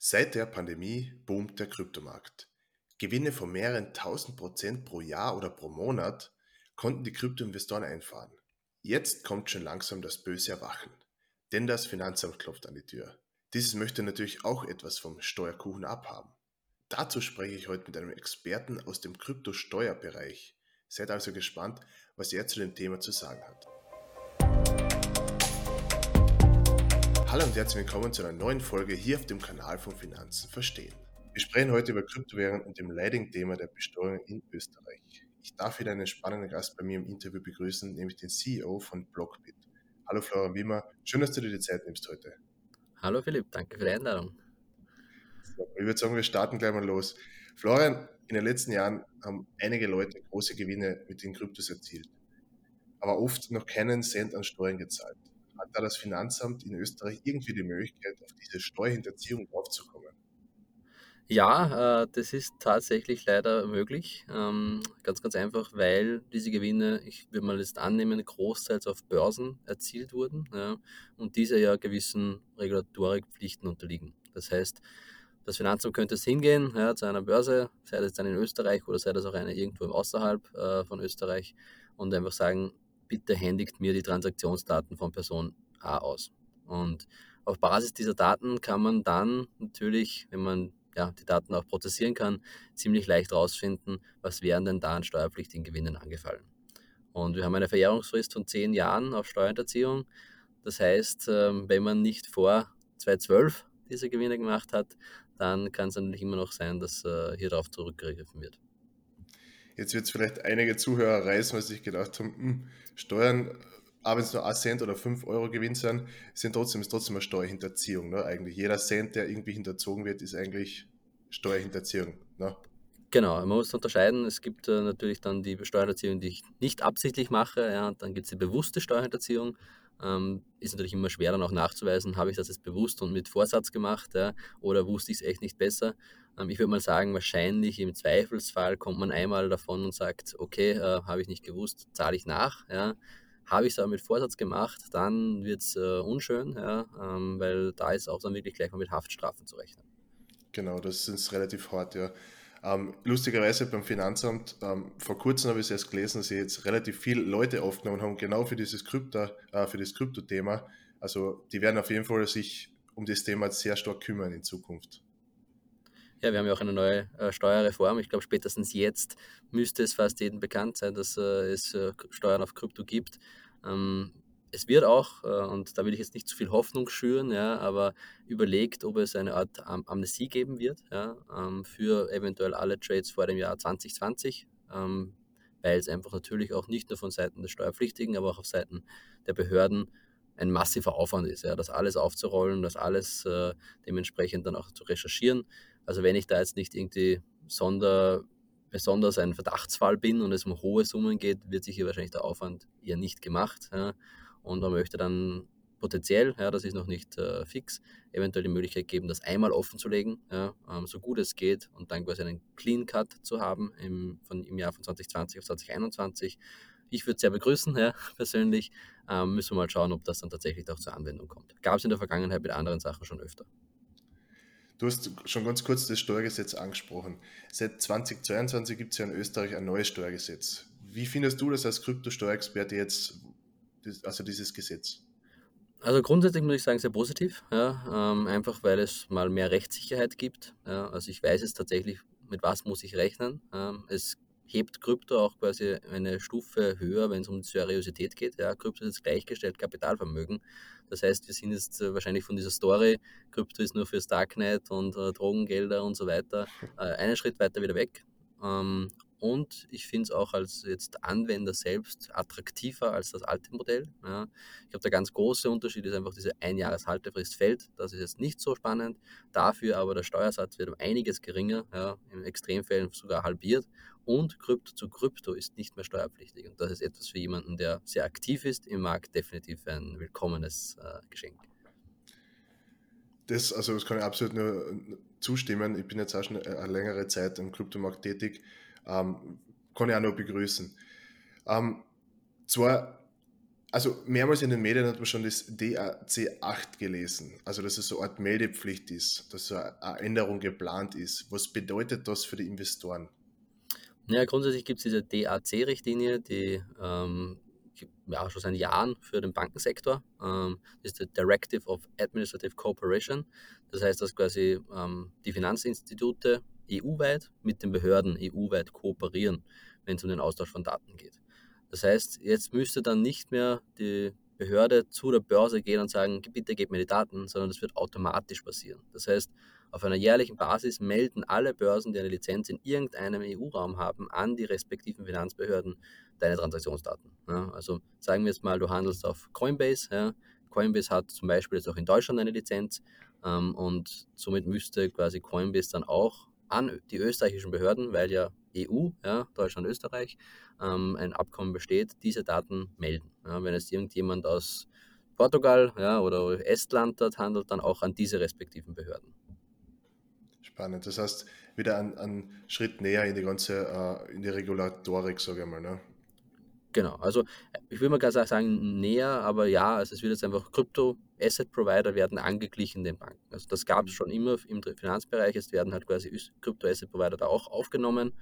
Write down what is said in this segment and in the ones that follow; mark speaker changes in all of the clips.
Speaker 1: Seit der Pandemie boomt der Kryptomarkt. Gewinne von mehreren tausend Prozent pro Jahr oder pro Monat konnten die Kryptoinvestoren einfahren. Jetzt kommt schon langsam das böse Erwachen, denn das Finanzamt klopft an die Tür. Dieses möchte natürlich auch etwas vom Steuerkuchen abhaben. Dazu spreche ich heute mit einem Experten aus dem Kryptosteuerbereich. Seid also gespannt, was er zu dem Thema zu sagen hat. Hallo und herzlich willkommen zu einer neuen Folge hier auf dem Kanal von Finanzen verstehen. Wir sprechen heute über Kryptowährungen und dem Leading-Thema der Besteuerung in Österreich. Ich darf wieder einen spannenden Gast bei mir im Interview begrüßen, nämlich den CEO von Blockbit. Hallo Florian Wimmer, schön, dass du dir die Zeit nimmst heute.
Speaker 2: Hallo Philipp, danke für die Einladung.
Speaker 1: Ich würde sagen, wir starten gleich mal los. Florian, in den letzten Jahren haben einige Leute große Gewinne mit den Kryptos erzielt, aber oft noch keinen Cent an Steuern gezahlt hat da das Finanzamt in Österreich irgendwie die Möglichkeit, auf diese Steuerhinterziehung draufzukommen?
Speaker 2: Ja, äh, das ist tatsächlich leider möglich. Ähm, ganz, ganz einfach, weil diese Gewinne, ich würde mal jetzt annehmen, großteils auf Börsen erzielt wurden und diese ja gewissen Regulatorikpflichten unterliegen. Das heißt, das Finanzamt könnte es hingehen ja, zu einer Börse, sei das dann in Österreich oder sei das auch eine irgendwo außerhalb äh, von Österreich und einfach sagen, bitte händigt mir die Transaktionsdaten von Person A aus. Und auf Basis dieser Daten kann man dann natürlich, wenn man ja, die Daten auch prozessieren kann, ziemlich leicht herausfinden, was wären denn da an steuerpflichtigen Gewinnen angefallen. Und wir haben eine Verjährungsfrist von zehn Jahren auf Steuerhinterziehung. Das heißt, ähm, wenn man nicht vor 2012 diese Gewinne gemacht hat, dann kann es natürlich immer noch sein, dass äh, hier darauf zurückgegriffen wird.
Speaker 1: Jetzt wird es vielleicht einige Zuhörer reißen, weil sie sich gedacht haben, hm, Steuern, auch wenn es nur ein Cent oder 5 Euro Gewinn sind, sind trotzdem, ist trotzdem eine Steuerhinterziehung. Ne? Eigentlich jeder Cent, der irgendwie hinterzogen wird, ist eigentlich Steuerhinterziehung. Ne?
Speaker 2: Genau, man muss unterscheiden. Es gibt äh, natürlich dann die Steuerhinterziehung, die ich nicht absichtlich mache, ja, dann gibt es die bewusste Steuerhinterziehung. Ähm, ist natürlich immer schwer dann auch nachzuweisen, habe ich das jetzt bewusst und mit Vorsatz gemacht ja, oder wusste ich es echt nicht besser. Ähm, ich würde mal sagen, wahrscheinlich im Zweifelsfall kommt man einmal davon und sagt, okay, äh, habe ich nicht gewusst, zahle ich nach. Ja. Habe ich es aber mit Vorsatz gemacht, dann wird es äh, unschön, ja, ähm, weil da ist auch dann wirklich gleich mal mit Haftstrafen zu rechnen.
Speaker 1: Genau, das ist relativ hart, ja. Ähm, lustigerweise beim Finanzamt, ähm, vor kurzem habe ich es erst gelesen, dass sie jetzt relativ viele Leute aufgenommen haben, genau für dieses Krypto, äh, für das Krypto-Thema. Also die werden auf jeden Fall sich um das Thema sehr stark kümmern in Zukunft.
Speaker 2: Ja, wir haben ja auch eine neue äh, Steuerreform. Ich glaube, spätestens jetzt müsste es fast jedem bekannt sein, dass äh, es äh, Steuern auf Krypto gibt. Ähm, es wird auch, äh, und da will ich jetzt nicht zu viel Hoffnung schüren, ja, aber überlegt, ob es eine Art Am Amnestie geben wird ja, ähm, für eventuell alle Trades vor dem Jahr 2020, ähm, weil es einfach natürlich auch nicht nur von Seiten der Steuerpflichtigen, aber auch auf Seiten der Behörden ein massiver Aufwand ist, ja, das alles aufzurollen, das alles äh, dementsprechend dann auch zu recherchieren. Also wenn ich da jetzt nicht irgendwie sonder, besonders ein Verdachtsfall bin und es um hohe Summen geht, wird sich hier wahrscheinlich der Aufwand eher nicht gemacht. Ja. Und man möchte dann potenziell, ja, das ist noch nicht äh, fix, eventuell die Möglichkeit geben, das einmal offen zu legen, ja, ähm, so gut es geht und dann quasi einen Clean Cut zu haben im, von, im Jahr von 2020 auf 2021. Ich würde es sehr begrüßen, ja, persönlich. Ähm, müssen wir mal schauen, ob das dann tatsächlich auch zur Anwendung kommt. Gab es in der Vergangenheit mit anderen Sachen schon öfter.
Speaker 1: Du hast schon ganz kurz das Steuergesetz angesprochen. Seit 2022 gibt es ja in Österreich ein neues Steuergesetz. Wie findest du das als Kryptosteuerexperte jetzt, also dieses Gesetz?
Speaker 2: Also grundsätzlich muss ich sagen, sehr positiv, ja, ähm, einfach weil es mal mehr Rechtssicherheit gibt. Ja, also ich weiß jetzt tatsächlich, mit was muss ich rechnen. Ähm, es hebt Krypto auch quasi eine Stufe höher, wenn es um die Seriosität geht. Ja, Krypto ist jetzt gleichgestellt Kapitalvermögen. Das heißt, wir sind jetzt äh, wahrscheinlich von dieser Story, Krypto ist nur fürs Darknet und äh, Drogengelder und so weiter, äh, einen Schritt weiter wieder weg. Ähm, und ich finde es auch als jetzt Anwender selbst attraktiver als das alte Modell. Ja. Ich glaube, der ganz große Unterschied ist einfach diese Einjahreshaltefrist fällt. Das ist jetzt nicht so spannend. Dafür aber der Steuersatz wird um einiges geringer, ja, in Extremfällen sogar halbiert. Und Krypto zu Krypto ist nicht mehr steuerpflichtig. Und das ist etwas für jemanden, der sehr aktiv ist im Markt, definitiv ein willkommenes äh, Geschenk.
Speaker 1: Das, also das kann ich absolut nur zustimmen. Ich bin jetzt auch schon eine längere Zeit im Kryptomarkt tätig ähm, kann ich auch noch begrüßen. Ähm, zwar also mehrmals in den Medien hat man schon das DAC 8 gelesen, also dass es so eine Art Meldepflicht ist, dass so eine Änderung geplant ist. Was bedeutet das für die Investoren?
Speaker 2: Ja, grundsätzlich gibt es diese DAC-Richtlinie, die ähm, ja, schon seit Jahren für den Bankensektor. Ähm, das ist die Directive of Administrative Cooperation. Das heißt, dass quasi ähm, die Finanzinstitute EU-weit mit den Behörden EU-weit kooperieren, wenn es um den Austausch von Daten geht. Das heißt, jetzt müsste dann nicht mehr die Behörde zu der Börse gehen und sagen, bitte gebt mir die Daten, sondern das wird automatisch passieren. Das heißt, auf einer jährlichen Basis melden alle Börsen, die eine Lizenz in irgendeinem EU-Raum haben, an die respektiven Finanzbehörden deine Transaktionsdaten. Ja, also sagen wir jetzt mal, du handelst auf Coinbase. Ja. Coinbase hat zum Beispiel jetzt auch in Deutschland eine Lizenz ähm, und somit müsste quasi Coinbase dann auch an die österreichischen Behörden, weil ja EU, ja, Deutschland, Österreich, ähm, ein Abkommen besteht, diese Daten melden. Ja, wenn es irgendjemand aus Portugal ja, oder Estland dort handelt, dann auch an diese respektiven Behörden.
Speaker 1: Spannend. Das heißt, wieder einen Schritt näher in die ganze, äh, in die Regulatorik, sage ich mal. Ne?
Speaker 2: Genau, also ich würde mal ganz sagen näher, aber ja, also es wird jetzt einfach Krypto-Asset-Provider werden angeglichen den Banken. Also das gab es schon immer im Finanzbereich, jetzt werden halt quasi Krypto-Asset-Provider da auch aufgenommen.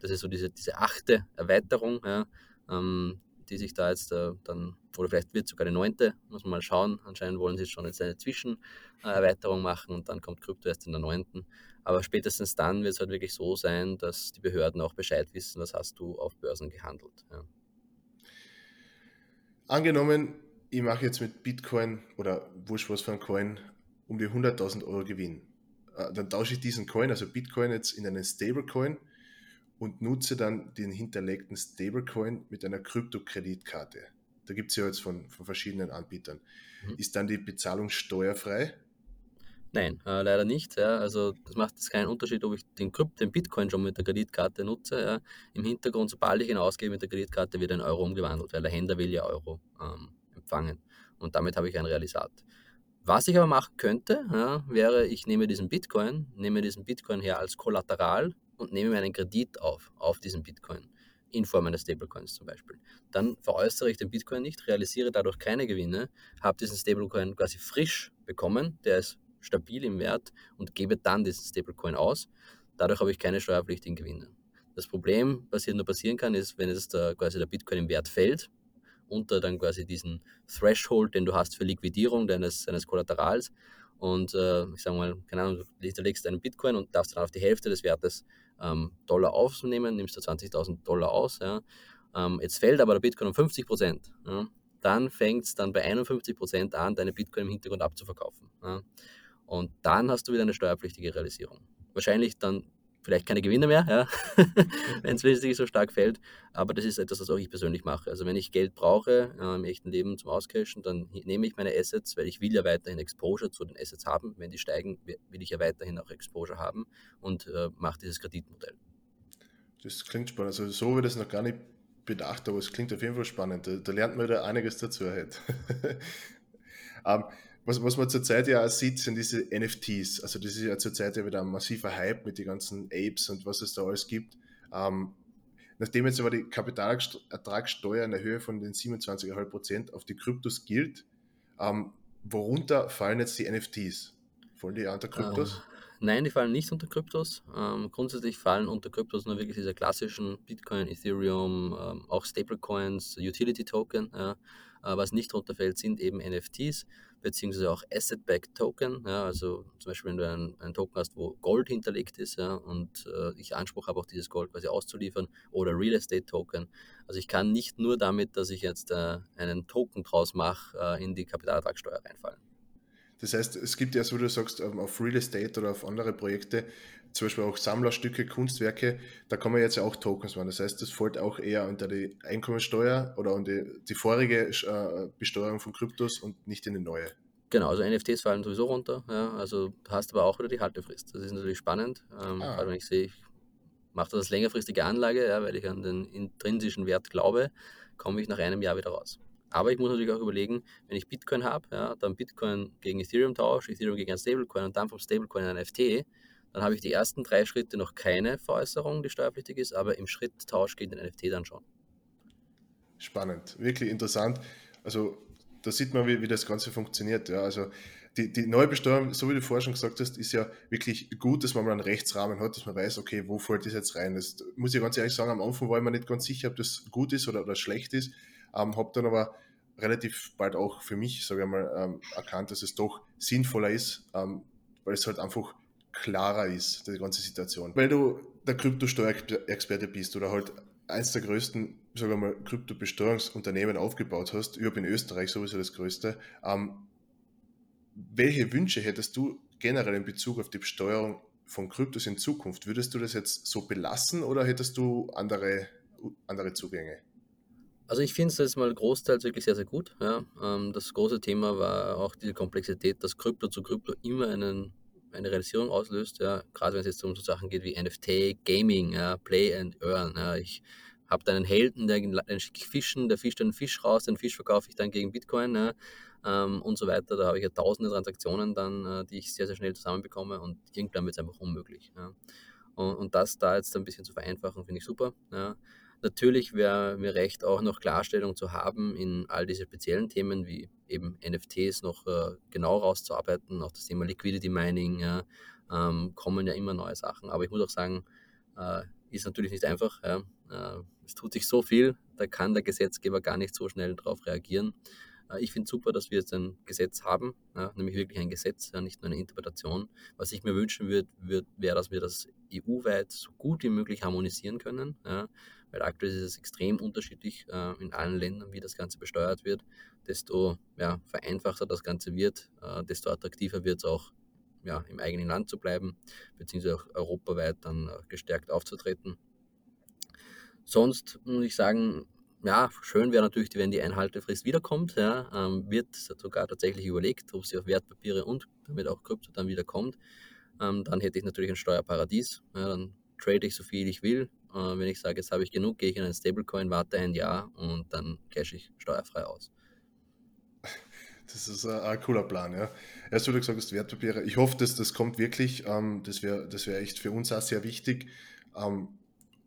Speaker 2: Das ist so diese, diese achte Erweiterung, ja, ähm, die sich da jetzt äh, dann, oder vielleicht wird sogar die neunte, muss man mal schauen. Anscheinend wollen sie schon jetzt eine Zwischenerweiterung machen und dann kommt Krypto erst in der neunten. Aber spätestens dann wird es halt wirklich so sein, dass die Behörden auch Bescheid wissen, was hast du auf Börsen gehandelt. Ja.
Speaker 1: Angenommen, ich mache jetzt mit Bitcoin oder wurscht was für ein Coin um die 100.000 Euro Gewinn. Äh, dann tausche ich diesen Coin, also Bitcoin, jetzt in einen Stablecoin und nutze dann den hinterlegten Stablecoin mit einer Kryptokreditkarte. Da gibt es ja jetzt von, von verschiedenen Anbietern. Mhm. Ist dann die Bezahlung steuerfrei?
Speaker 2: Nein, äh, leider nicht. Ja. Also das macht jetzt keinen Unterschied, ob ich den, Krypt, den Bitcoin schon mit der Kreditkarte nutze. Ja. Im Hintergrund, sobald ich ihn ausgebe mit der Kreditkarte, wird ein Euro umgewandelt, weil der Händler will ja Euro ähm, empfangen. Und damit habe ich ein Realisat. Was ich aber machen könnte, ja, wäre, ich nehme diesen Bitcoin, nehme diesen Bitcoin her als Kollateral und nehme mir einen Kredit auf, auf diesen Bitcoin in Form eines Stablecoins zum Beispiel. Dann veräußere ich den Bitcoin nicht, realisiere dadurch keine Gewinne, habe diesen Stablecoin quasi frisch bekommen, der ist stabil im Wert und gebe dann diesen Stablecoin aus. Dadurch habe ich keine steuerpflichtigen Gewinne. Das Problem, was hier nur passieren kann, ist, wenn jetzt der, quasi der Bitcoin im Wert fällt, unter dann quasi diesen Threshold, den du hast für Liquidierung deines, deines Kollaterals. Und äh, ich sage mal, keine Ahnung, du legst einen Bitcoin und darfst dann auf die Hälfte des Wertes ähm, Dollar aufnehmen, nimmst du 20.000 Dollar aus. Ja. Ähm, jetzt fällt aber der Bitcoin um 50 Prozent. Ja. Dann fängt es dann bei 51 Prozent an, deine Bitcoin im Hintergrund abzuverkaufen. Ja. Und dann hast du wieder eine steuerpflichtige Realisierung. Wahrscheinlich dann vielleicht keine Gewinne mehr, ja, wenn es wesentlich so stark fällt. Aber das ist etwas, was auch ich persönlich mache. Also wenn ich Geld brauche äh, im echten Leben zum Auscashen, dann nehme ich meine Assets, weil ich will ja weiterhin Exposure zu den Assets haben. Wenn die steigen, will ich ja weiterhin auch Exposure haben und äh, mache dieses Kreditmodell.
Speaker 1: Das klingt spannend. Also so wird es noch gar nicht bedacht, aber es klingt auf jeden Fall spannend. Da, da lernt man da einiges dazu halt. um, was, was man zurzeit ja auch sieht, sind diese NFTs. Also das ist ja zurzeit ja wieder ein massiver Hype mit den ganzen Apes und was es da alles gibt. Ähm, nachdem jetzt aber die Kapitalertragssteuer in der Höhe von den 27,5 Prozent auf die Kryptos gilt, ähm, worunter fallen jetzt die NFTs? Fallen die unter Kryptos?
Speaker 2: Nein, die fallen nicht unter Kryptos. Ähm, grundsätzlich fallen unter Kryptos nur wirklich diese klassischen Bitcoin, Ethereum, ähm, auch Stablecoins, Utility Token. Äh, was nicht runterfällt, sind eben NFTs beziehungsweise auch Asset-Backed Token. Ja, also zum Beispiel, wenn du einen, einen, Token hast, wo Gold hinterlegt ist ja, und äh, ich Anspruch habe, auch dieses Gold quasi auszuliefern oder Real Estate Token. Also ich kann nicht nur damit, dass ich jetzt äh, einen Token draus mache, äh, in die Kapitalertragssteuer reinfallen.
Speaker 1: Das heißt, es gibt ja, so wie du sagst, ähm, auf Real Estate oder auf andere Projekte, zum Beispiel auch Sammlerstücke, Kunstwerke, da kann man jetzt ja auch Tokens machen. Das heißt, das fällt auch eher unter die Einkommensteuer oder unter die, die vorige äh, Besteuerung von Kryptos und nicht in die neue.
Speaker 2: Genau, also NFTs fallen sowieso runter. Ja, also du hast aber auch wieder die Haltefrist. Das ist natürlich spannend. Ähm, ah. Gerade wenn ich sehe, ich mache das als längerfristige Anlage, ja, weil ich an den intrinsischen Wert glaube, komme ich nach einem Jahr wieder raus. Aber ich muss natürlich auch überlegen, wenn ich Bitcoin habe, ja, dann Bitcoin gegen Ethereum tausche, Ethereum gegen ein Stablecoin und dann vom Stablecoin ein NFT, dann habe ich die ersten drei Schritte noch keine Veräußerung, die steuerpflichtig ist, aber im Schritttausch geht ein NFT dann schon.
Speaker 1: Spannend, wirklich interessant. Also da sieht man, wie, wie das Ganze funktioniert. Ja. Also die, die neue Besteuerung, so wie du vorher schon gesagt hast, ist ja wirklich gut, dass man mal einen Rechtsrahmen hat, dass man weiß, okay, wo fällt das jetzt rein? Das muss ich ganz ehrlich sagen, am Anfang war ich mir nicht ganz sicher, ob das gut ist oder, oder schlecht ist. Ähm, habe dann aber relativ bald auch für mich, sage ich mal, ähm, erkannt, dass es doch sinnvoller ist, ähm, weil es halt einfach klarer ist, die ganze Situation. Weil du der Kryptosteuerexperte bist oder halt eins der größten, sagen wir mal, Kryptobesteuerungsunternehmen aufgebaut hast, überhaupt in Österreich sowieso das größte. Ähm, welche Wünsche hättest du generell in Bezug auf die Besteuerung von Kryptos in Zukunft? Würdest du das jetzt so belassen oder hättest du andere, andere Zugänge?
Speaker 2: Also ich finde es jetzt mal großteils wirklich sehr, sehr gut. Ja. Ähm, das große Thema war auch diese Komplexität, dass Krypto zu Krypto immer einen, eine Realisierung auslöst. Ja. Gerade wenn es jetzt um so Sachen geht wie NFT, Gaming, ja, Play and Earn. Ja. Ich habe da einen Helden, der den fischen, der fischt einen Fisch raus, den Fisch verkaufe ich dann gegen Bitcoin ja, ähm, und so weiter. Da habe ich ja tausende Transaktionen dann, äh, die ich sehr, sehr schnell zusammenbekomme und irgendwann wird es einfach unmöglich. Ja. Und, und, das da jetzt ein bisschen zu vereinfachen, finde ich super. Ja. Natürlich wäre mir recht, auch noch Klarstellung zu haben in all diese speziellen Themen, wie eben NFTs noch äh, genau rauszuarbeiten, auch das Thema Liquidity Mining, ja, ähm, kommen ja immer neue Sachen. Aber ich muss auch sagen, äh, ist natürlich nicht einfach. Ja. Äh, es tut sich so viel, da kann der Gesetzgeber gar nicht so schnell darauf reagieren. Äh, ich finde super, dass wir jetzt ein Gesetz haben, ja, nämlich wirklich ein Gesetz, ja, nicht nur eine Interpretation. Was ich mir wünschen würde, würd, wäre, dass wir das EU-weit so gut wie möglich harmonisieren können, ja, weil aktuell ist es extrem unterschiedlich äh, in allen Ländern, wie das Ganze besteuert wird. Desto ja, vereinfachter das Ganze wird, äh, desto attraktiver wird es auch ja, im eigenen Land zu bleiben, beziehungsweise auch europaweit dann äh, gestärkt aufzutreten. Sonst muss ich sagen, ja, schön wäre natürlich, wenn die Einhaltefrist wiederkommt. Ja, ähm, wird sogar tatsächlich überlegt, ob sie auf Wertpapiere und damit auch Krypto dann wiederkommt. Ähm, dann hätte ich natürlich ein Steuerparadies. Ja, dann trade ich so viel ich will. Äh, wenn ich sage, jetzt habe ich genug, gehe ich in einen Stablecoin, warte ein Jahr und dann cash ich steuerfrei aus.
Speaker 1: Das ist ein, ein cooler Plan, ja. Erst du gesagt hast, Wertpapiere. Ich hoffe, dass das kommt wirklich. Ähm, das wäre das wär echt für uns auch sehr wichtig. Ähm,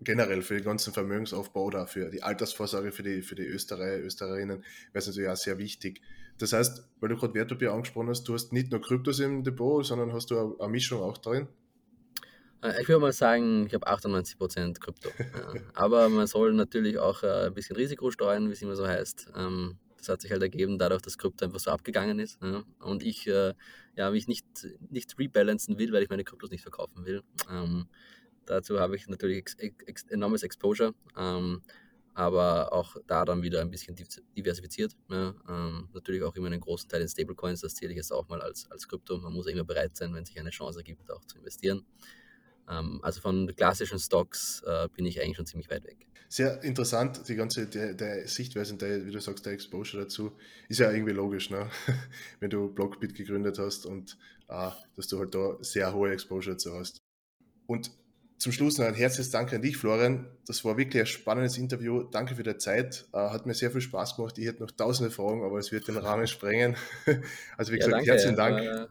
Speaker 1: generell für den ganzen Vermögensaufbau oder für die Altersvorsorge für die, für die Österreicher, Österreicherinnen wäre es natürlich auch sehr wichtig. Das heißt, weil du gerade Wertpapier angesprochen hast, du hast nicht nur Kryptos im Depot, sondern hast du eine Mischung auch drin?
Speaker 2: Äh, ich würde mal sagen, ich habe 98% Krypto. Aber man soll natürlich auch äh, ein bisschen Risiko steuern, wie es immer so heißt. Ähm, das hat sich halt ergeben, dadurch, dass Krypto einfach so abgegangen ist. Und ich äh, ja, mich nicht, nicht rebalancen will, weil ich meine Kryptos nicht verkaufen will. Ähm, Dazu habe ich natürlich ex ex enormes Exposure, ähm, aber auch da dann wieder ein bisschen diversifiziert. Ja, ähm, natürlich auch immer einen großen Teil in Stablecoins, das zähle ich jetzt auch mal als, als Krypto. Man muss immer bereit sein, wenn sich eine Chance ergibt, auch zu investieren. Ähm, also von klassischen Stocks äh, bin ich eigentlich schon ziemlich weit weg.
Speaker 1: Sehr interessant, die ganze der, der Sichtweise und der, wie du sagst, der Exposure dazu ist ja irgendwie logisch, ne? wenn du Blockbit gegründet hast und äh, dass du halt da sehr hohe Exposure dazu hast. Und zum Schluss noch ein herzliches Dank an dich, Florian. Das war wirklich ein spannendes Interview. Danke für die Zeit. Äh, hat mir sehr viel Spaß gemacht. Ich hätte noch tausende Fragen, aber es wird den Rahmen sprengen. Also wie gesagt, ja, danke, herzlichen Dank.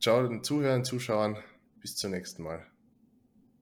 Speaker 1: Ciao den Zuhörern, Zuschauern. Bis zum nächsten Mal.